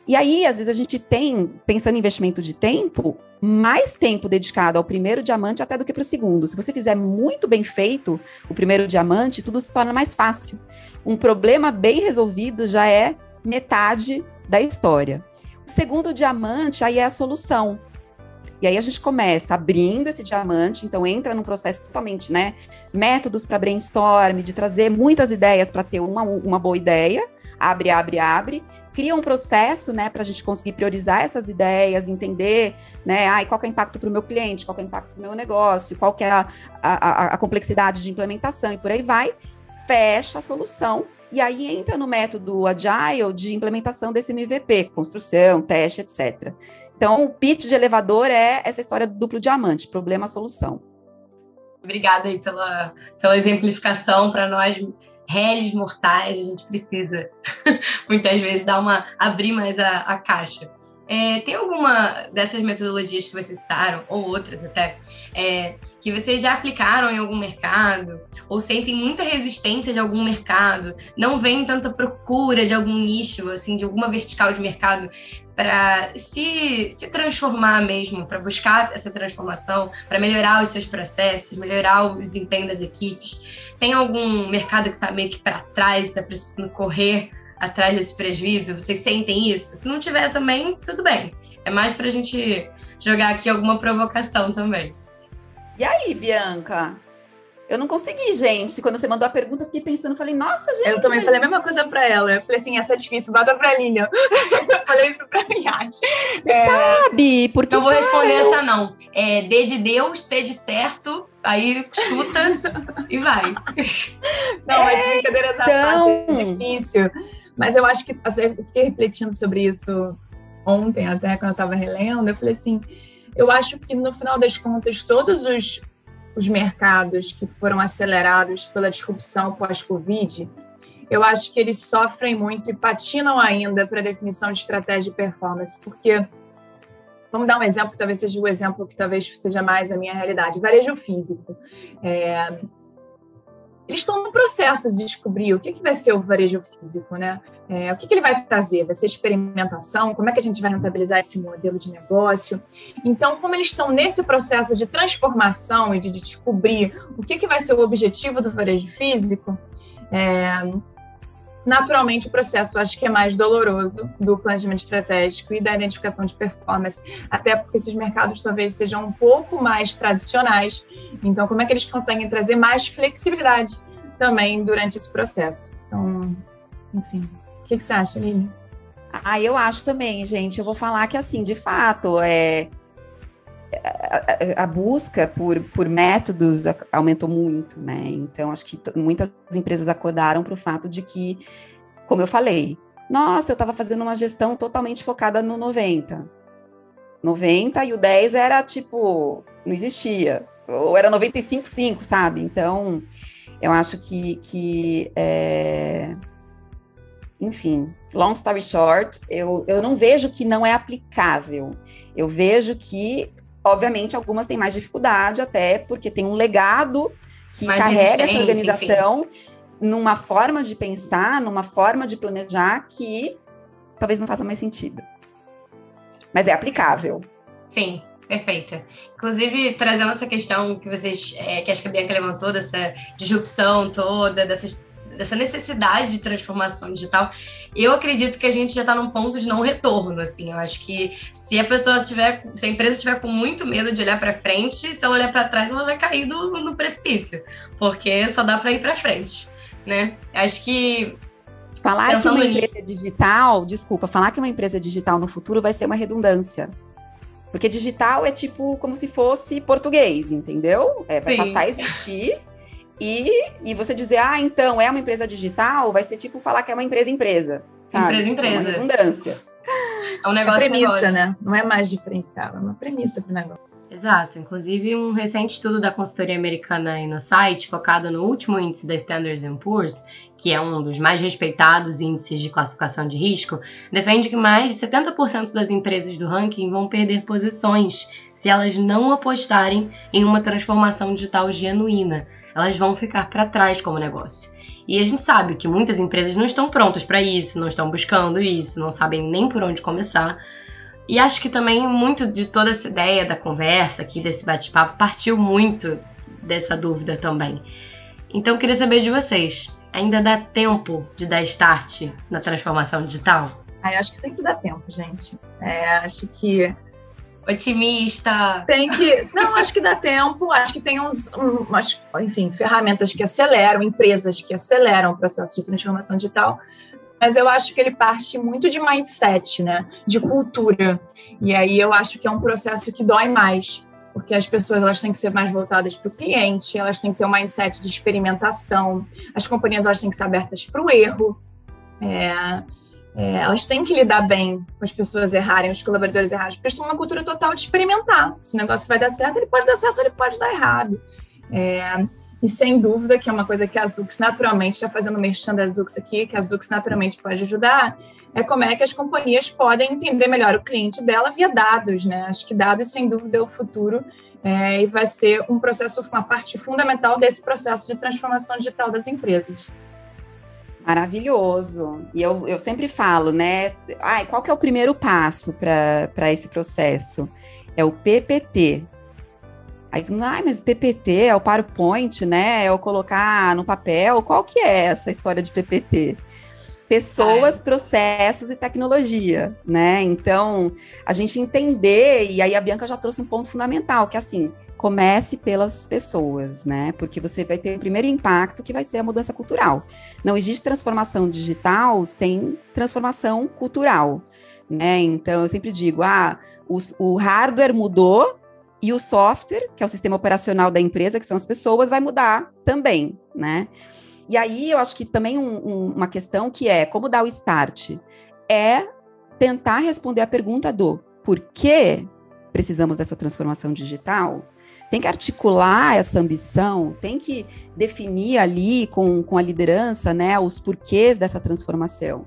E aí, às vezes, a gente tem, pensando em investimento de tempo, mais tempo dedicado ao primeiro diamante até do que para o segundo. Se você fizer muito bem feito o primeiro diamante, tudo se torna mais fácil. Um problema bem resolvido já é metade da história. O segundo diamante aí é a solução. E aí a gente começa abrindo esse diamante, então entra num processo totalmente, né? Métodos para brainstorm, de trazer muitas ideias para ter uma, uma boa ideia, abre, abre, abre, cria um processo, né, para a gente conseguir priorizar essas ideias, entender, né, ai, qual é o impacto para o meu cliente, qual é o impacto para o meu negócio, qual é a, a, a complexidade de implementação e por aí vai, fecha a solução e aí entra no método Agile de implementação desse MVP, construção, teste, etc. Então, o pitch de elevador é essa história do duplo diamante, problema-solução. Obrigada aí pela, pela exemplificação para nós réis mortais, a gente precisa muitas vezes dar uma abrir mais a, a caixa. É, tem alguma dessas metodologias que vocês citaram, ou outras até, é, que vocês já aplicaram em algum mercado, ou sentem muita resistência de algum mercado, não vem tanta procura de algum nicho, assim, de alguma vertical de mercado, para se, se transformar mesmo, para buscar essa transformação, para melhorar os seus processos, melhorar o desempenho das equipes? Tem algum mercado que está meio que para trás, está precisando correr atrás desse prejuízo? Vocês sentem isso? Se não tiver também, tudo bem. É mais para a gente jogar aqui alguma provocação também. E aí, Bianca? Eu não consegui, gente. Quando você mandou a pergunta, eu fiquei pensando, falei, nossa, gente. Eu também mas... falei a mesma coisa para ela. Eu falei assim, essa é difícil, bota pra Lilian. eu falei isso pra Yati. É... Sabe? Porque. Eu vou responder essa não. É D de Deus, C de certo, aí chuta e vai. Não, mas brincadeiras à então... parte, é difícil. Mas eu acho que assim, eu fiquei refletindo sobre isso ontem, até quando eu estava relendo. Eu falei assim: eu acho que no final das contas, todos os, os mercados que foram acelerados pela disrupção pós-Covid, eu acho que eles sofrem muito e patinam ainda para a definição de estratégia de performance, porque Vamos dar um exemplo, talvez seja o exemplo que talvez seja mais a minha realidade. Varejo físico. É, eles estão no processo de descobrir o que, que vai ser o varejo físico, né? É, o que, que ele vai trazer? Vai ser experimentação? Como é que a gente vai rentabilizar esse modelo de negócio? Então, como eles estão nesse processo de transformação e de descobrir o que, que vai ser o objetivo do varejo físico, é, naturalmente o processo acho que é mais doloroso do planejamento estratégico e da identificação de performance, até porque esses mercados talvez sejam um pouco mais tradicionais. Então, como é que eles conseguem trazer mais flexibilidade também durante esse processo? Então, enfim, o que, que você acha, Lili? Ah, eu acho também, gente. Eu vou falar que, assim, de fato, é, a, a, busca por, por métodos aumentou muito, né? Então, acho que muitas empresas acordaram para o fato de que, como eu falei, nossa, eu estava fazendo uma gestão totalmente focada no 90. 90 e o 10 era tipo, não existia. Ou era 95,5, sabe? Então, eu acho que, que é... enfim, long story short, eu, eu não vejo que não é aplicável. Eu vejo que Obviamente, algumas têm mais dificuldade, até porque tem um legado que mais carrega essa organização enfim. numa forma de pensar, numa forma de planejar que talvez não faça mais sentido. Mas é aplicável. Sim, perfeita. Inclusive, trazendo essa questão que vocês, é, que acho que a Bianca levantou, dessa disrupção toda, dessas dessa necessidade de transformação digital, eu acredito que a gente já está num ponto de não retorno, assim. Eu acho que se a pessoa tiver, se a empresa tiver com muito medo de olhar para frente, se ela olhar para trás, ela vai cair do, no precipício, porque só dá para ir para frente, né? Acho que falar que uma empresa digital, desculpa, falar que uma empresa digital no futuro vai ser uma redundância. Porque digital é tipo como se fosse português, entendeu? É, vai Sim. passar a existir. E, e você dizer, ah, então é uma empresa digital, vai ser tipo falar que é uma empresa empresa. Sabe? Empresa empresa. É uma redundância. É um negócio. É premissa, negócio. né? Não é mais diferencial, é uma premissa para o negócio. Exato. Inclusive, um recente estudo da consultoria americana site, focado no último índice da Standard Poor's, que é um dos mais respeitados índices de classificação de risco, defende que mais de 70% das empresas do ranking vão perder posições se elas não apostarem em uma transformação digital genuína. Elas vão ficar para trás como negócio. E a gente sabe que muitas empresas não estão prontas para isso, não estão buscando isso, não sabem nem por onde começar. E acho que também muito de toda essa ideia da conversa aqui, desse bate-papo, partiu muito dessa dúvida também. Então, queria saber de vocês: ainda dá tempo de dar start na transformação digital? Ah, eu acho que sempre dá tempo, gente. É, acho que. Otimista. Tem que. Não, acho que dá tempo. Acho que tem uns, umas, enfim, ferramentas que aceleram, empresas que aceleram o processo de transformação digital mas eu acho que ele parte muito de mindset, né? De cultura. E aí eu acho que é um processo que dói mais, porque as pessoas elas têm que ser mais voltadas para o cliente, elas têm que ter um mindset de experimentação, as companhias elas têm que ser abertas para o erro. É, é, elas têm que lidar bem com as pessoas errarem, os colaboradores errarem, porque eles têm uma cultura total de experimentar. Se o negócio vai dar certo, ele pode dar certo, ele pode dar errado. É, e sem dúvida que é uma coisa que a Zux naturalmente, já fazendo merchan da Zux aqui, que a Zux naturalmente pode ajudar, é como é que as companhias podem entender melhor o cliente dela via dados, né? Acho que dados, sem dúvida, é o futuro é, e vai ser um processo, uma parte fundamental desse processo de transformação digital das empresas. Maravilhoso. E eu, eu sempre falo, né? Ai, qual que é o primeiro passo para esse processo? É o PPT, Aí tu, ah, mas PPT é o PowerPoint, né? É o colocar no papel. Qual que é essa história de PPT? Pessoas, processos e tecnologia, né? Então, a gente entender, e aí a Bianca já trouxe um ponto fundamental, que é assim, comece pelas pessoas, né? Porque você vai ter o primeiro impacto que vai ser a mudança cultural. Não existe transformação digital sem transformação cultural, né? Então eu sempre digo, ah, o, o hardware mudou, e o software, que é o sistema operacional da empresa, que são as pessoas, vai mudar também, né? E aí eu acho que também um, um, uma questão que é como dar o start é tentar responder a pergunta do por que precisamos dessa transformação digital. Tem que articular essa ambição, tem que definir ali com, com a liderança né, os porquês dessa transformação.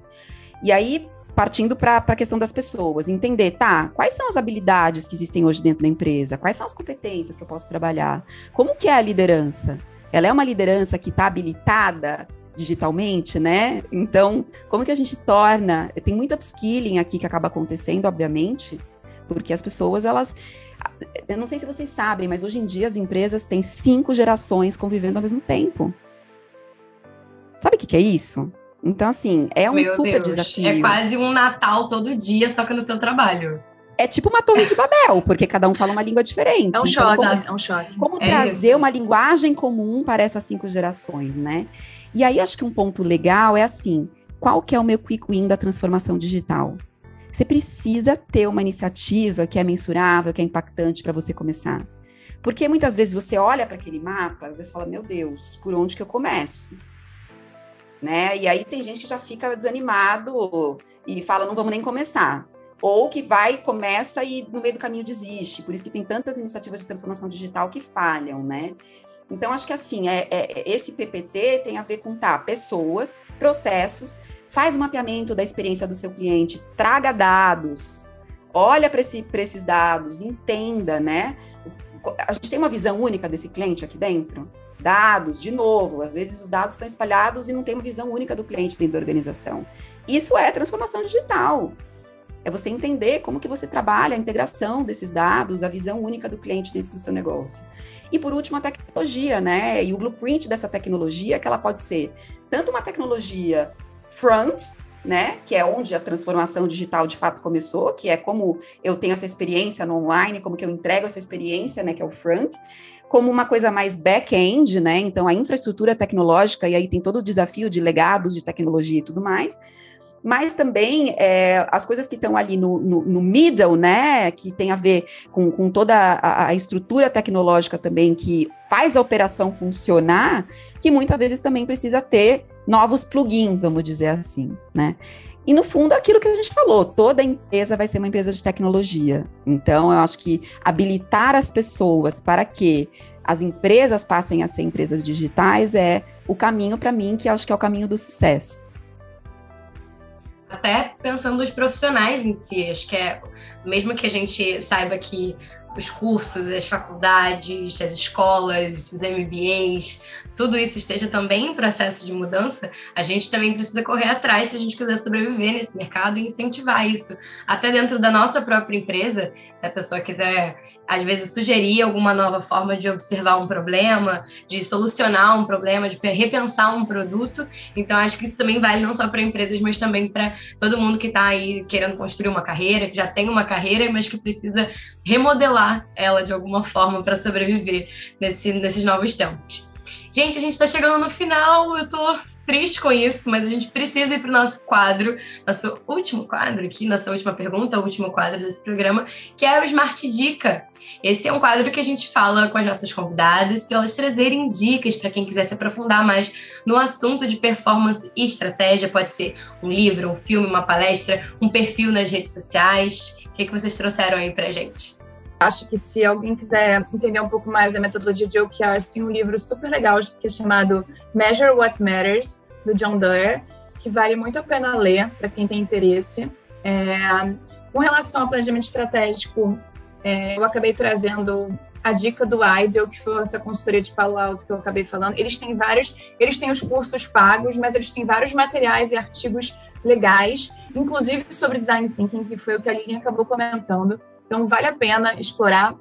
E aí, partindo para a questão das pessoas, entender, tá, quais são as habilidades que existem hoje dentro da empresa, quais são as competências que eu posso trabalhar, como que é a liderança? Ela é uma liderança que está habilitada digitalmente, né? Então, como que a gente torna? Tem muito upskilling aqui que acaba acontecendo, obviamente, porque as pessoas, elas. Eu não sei se vocês sabem, mas hoje em dia as empresas têm cinco gerações convivendo ao mesmo tempo. Sabe o que, que é isso? Então, assim, é um Meu super Deus, desafio. É quase um Natal todo dia, só que no seu trabalho. É tipo uma torre de Babel, porque cada um fala uma língua diferente. É um então, choque, como, é um choque. Como é trazer isso. uma linguagem comum para essas cinco gerações, né? E aí, acho que um ponto legal é assim, qual que é o meu quick win da transformação digital? Você precisa ter uma iniciativa que é mensurável, que é impactante para você começar. Porque muitas vezes você olha para aquele mapa e você fala, meu Deus, por onde que eu começo? Né? E aí tem gente que já fica desanimado e fala, não vamos nem começar. Ou que vai, começa e no meio do caminho desiste. Por isso que tem tantas iniciativas de transformação digital que falham, né? Então, acho que assim, é, é esse PPT tem a ver com tá, pessoas, processos, faz o um mapeamento da experiência do seu cliente, traga dados, olha para esse, esses dados, entenda, né? A gente tem uma visão única desse cliente aqui dentro? Dados, de novo, às vezes os dados estão espalhados e não tem uma visão única do cliente dentro da organização. Isso é transformação digital. É você entender como que você trabalha a integração desses dados, a visão única do cliente dentro do seu negócio. E por último, a tecnologia, né? E o blueprint dessa tecnologia, que ela pode ser tanto uma tecnologia front, né, que é onde a transformação digital de fato começou, que é como eu tenho essa experiência no online, como que eu entrego essa experiência, né, que é o front, como uma coisa mais back-end, né, então a infraestrutura tecnológica, e aí tem todo o desafio de legados de tecnologia e tudo mais, mas também é, as coisas que estão ali no, no, no, middle, né, que tem a ver com, com toda a, a, estrutura tecnológica também que faz a operação funcionar, que muitas vezes também precisa ter novos plugins, vamos dizer assim, né. E no fundo, aquilo que a gente falou, toda empresa vai ser uma empresa de tecnologia. Então, eu acho que habilitar as pessoas para que as empresas passem a ser empresas digitais é o caminho para mim, que acho que é o caminho do sucesso até pensando nos profissionais em si, acho que é mesmo que a gente saiba que os cursos, as faculdades, as escolas, os MBAs, tudo isso esteja também em processo de mudança, a gente também precisa correr atrás se a gente quiser sobreviver nesse mercado e incentivar isso. Até dentro da nossa própria empresa, se a pessoa quiser às vezes sugerir alguma nova forma de observar um problema, de solucionar um problema, de repensar um produto. Então, acho que isso também vale não só para empresas, mas também para todo mundo que está aí querendo construir uma carreira, que já tem uma carreira, mas que precisa remodelar ela de alguma forma para sobreviver nesse, nesses novos tempos. Gente, a gente está chegando no final, eu estou triste com isso, mas a gente precisa ir para o nosso quadro, nosso último quadro aqui, nossa última pergunta, o último quadro desse programa, que é o Smart Dica. Esse é um quadro que a gente fala com as nossas convidadas para elas trazerem dicas para quem quiser se aprofundar mais no assunto de performance e estratégia. Pode ser um livro, um filme, uma palestra, um perfil nas redes sociais. O que, que vocês trouxeram aí para gente? Acho que se alguém quiser entender um pouco mais da metodologia de OKRs, tem um livro super legal que é chamado Measure What Matters, do John Doerr, que vale muito a pena ler para quem tem interesse. É, com relação ao planejamento estratégico, é, eu acabei trazendo a dica do Ideal, que foi essa consultoria de Palo Alto que eu acabei falando. Eles têm vários, eles têm os cursos pagos, mas eles têm vários materiais e artigos legais, inclusive sobre design thinking, que foi o que a Lilian acabou comentando. Então, vale a pena explorar.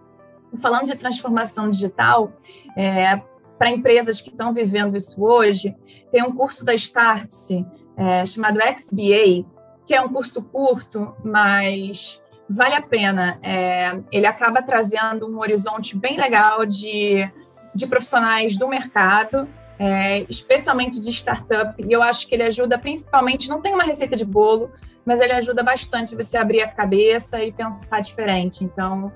Falando de transformação digital, é, para empresas que estão vivendo isso hoje, tem um curso da Startse é, chamado XBA, que é um curso curto, mas vale a pena. É, ele acaba trazendo um horizonte bem legal de, de profissionais do mercado, é, especialmente de startup, e eu acho que ele ajuda principalmente, não tem uma receita de bolo, mas ele ajuda bastante você abrir a cabeça e pensar diferente. Então,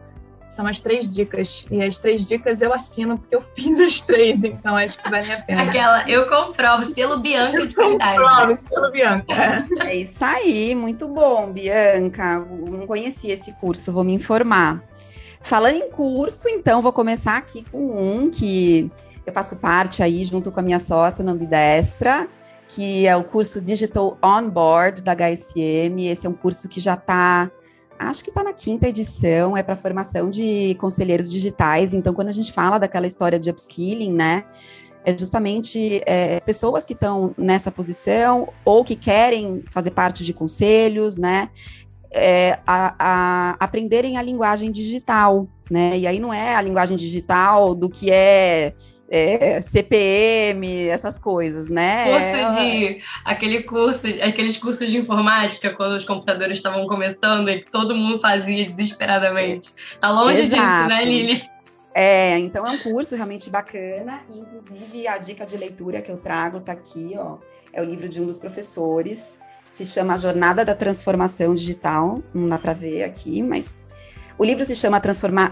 são as três dicas. E as três dicas eu assino porque eu fiz as três, então acho que vale a pena. Aquela, eu comprovo, selo Bianca de qualidade. Comprovo, selo Bianca. É isso aí, muito bom, Bianca. Não conhecia esse curso, vou me informar. Falando em curso, então, vou começar aqui com um que eu faço parte aí, junto com a minha sócia, no Ambidestra, que é o curso Digital On Board da HSM. Esse é um curso que já está, acho que está na quinta edição, é para formação de conselheiros digitais. Então, quando a gente fala daquela história de upskilling, né? É justamente é, pessoas que estão nessa posição ou que querem fazer parte de conselhos, né? É, a, a aprenderem a linguagem digital, né? E aí não é a linguagem digital do que é é, CPM, essas coisas, né? Curso de aquele curso, aqueles cursos de informática quando os computadores estavam começando e todo mundo fazia desesperadamente. Tá longe Exato. disso, né, Lili? É, então é um curso realmente bacana, e inclusive a dica de leitura que eu trago tá aqui, ó, é o livro de um dos professores, se chama Jornada da Transformação Digital, não dá para ver aqui, mas o livro se chama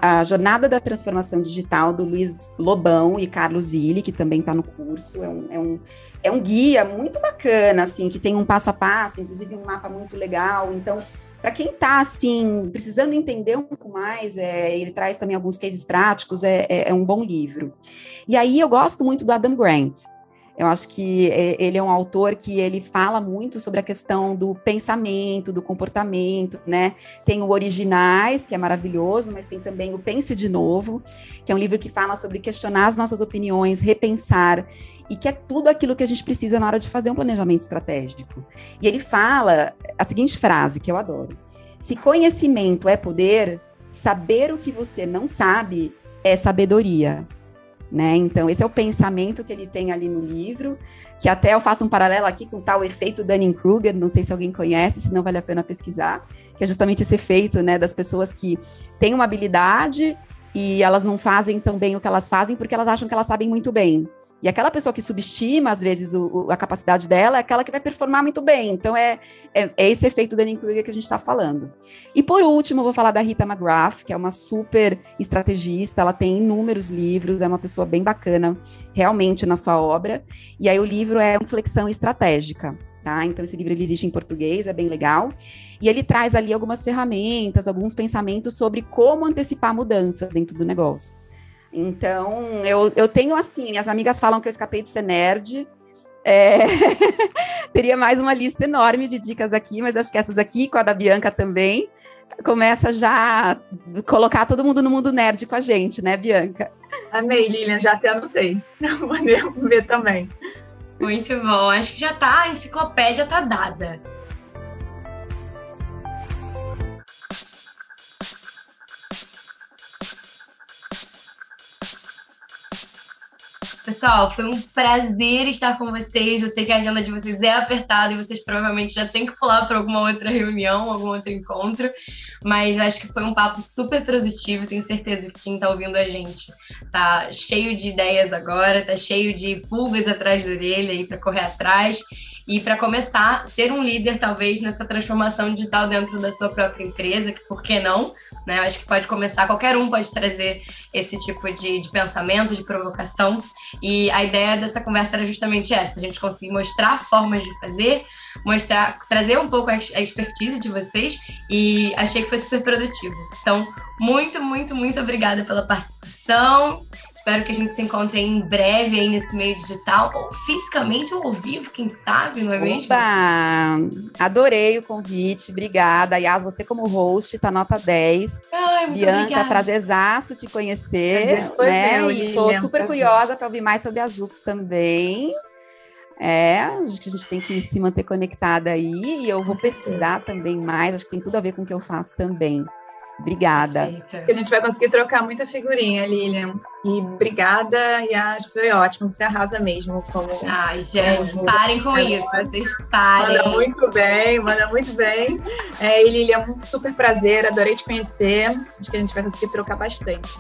A Jornada da Transformação Digital, do Luiz Lobão e Carlos Zilli, que também está no curso. É um, é, um, é um guia muito bacana, assim, que tem um passo a passo, inclusive um mapa muito legal. Então, para quem está, assim, precisando entender um pouco mais, é, ele traz também alguns cases práticos, é, é, é um bom livro. E aí eu gosto muito do Adam Grant. Eu acho que é, ele é um autor que ele fala muito sobre a questão do pensamento, do comportamento, né? Tem o Originais, que é maravilhoso, mas tem também o Pense de Novo, que é um livro que fala sobre questionar as nossas opiniões, repensar, e que é tudo aquilo que a gente precisa na hora de fazer um planejamento estratégico. E ele fala a seguinte frase, que eu adoro: Se conhecimento é poder, saber o que você não sabe é sabedoria. Né? Então, esse é o pensamento que ele tem ali no livro, que até eu faço um paralelo aqui com tal efeito Dunning-Kruger, não sei se alguém conhece, se não vale a pena pesquisar, que é justamente esse efeito né, das pessoas que têm uma habilidade e elas não fazem tão bem o que elas fazem porque elas acham que elas sabem muito bem. E aquela pessoa que subestima, às vezes, o, o, a capacidade dela é aquela que vai performar muito bem. Então, é, é, é esse efeito da Kruger que a gente está falando. E, por último, vou falar da Rita McGrath, que é uma super estrategista, ela tem inúmeros livros, é uma pessoa bem bacana, realmente, na sua obra. E aí, o livro é uma flexão estratégica. Tá? Então, esse livro ele existe em português, é bem legal. E ele traz ali algumas ferramentas, alguns pensamentos sobre como antecipar mudanças dentro do negócio. Então, eu, eu tenho assim, as amigas falam que eu escapei de ser nerd. É... Teria mais uma lista enorme de dicas aqui, mas acho que essas aqui, com a da Bianca também, começa já a colocar todo mundo no mundo nerd com a gente, né, Bianca? Amei, Lilian, já até anotei. Vou ver também. Muito bom. Acho que já tá, a enciclopédia tá dada. Pessoal, foi um prazer estar com vocês. Eu sei que a agenda de vocês é apertada e vocês provavelmente já têm que pular para alguma outra reunião, algum outro encontro, mas acho que foi um papo super produtivo. Tenho certeza que quem está ouvindo a gente tá cheio de ideias agora, tá cheio de pulgas atrás da orelha aí para correr atrás e para começar, ser um líder, talvez, nessa transformação digital dentro da sua própria empresa, que por que não? Né? Acho que pode começar, qualquer um pode trazer esse tipo de, de pensamento, de provocação. E a ideia dessa conversa era justamente essa: a gente conseguir mostrar formas de fazer, mostrar, trazer um pouco a expertise de vocês, e achei que foi super produtivo. Então, muito, muito, muito obrigada pela participação. Espero que a gente se encontre em breve aí nesse meio digital, ou fisicamente ou ao vivo, quem sabe, não é mesmo? Oba! Adorei o convite, obrigada. Yas, você como host, tá nota 10. Ai, muito Bianca, obrigada. prazerzaço te conhecer, né? Meu, e tô super curiosa para ouvir mais sobre as UPS também. É, acho que a gente tem que se manter conectada aí e eu vou pesquisar também mais, acho que tem tudo a ver com o que eu faço também. Obrigada. A gente vai conseguir trocar muita figurinha, Lilian. E obrigada, e acho que foi ótimo. Você arrasa mesmo. Como, Ai, gente, como parem com isso. Vocês parem. Manda muito bem, manda muito bem. É, e Lilian, um super prazer, adorei te conhecer. Acho que a gente vai conseguir trocar bastante.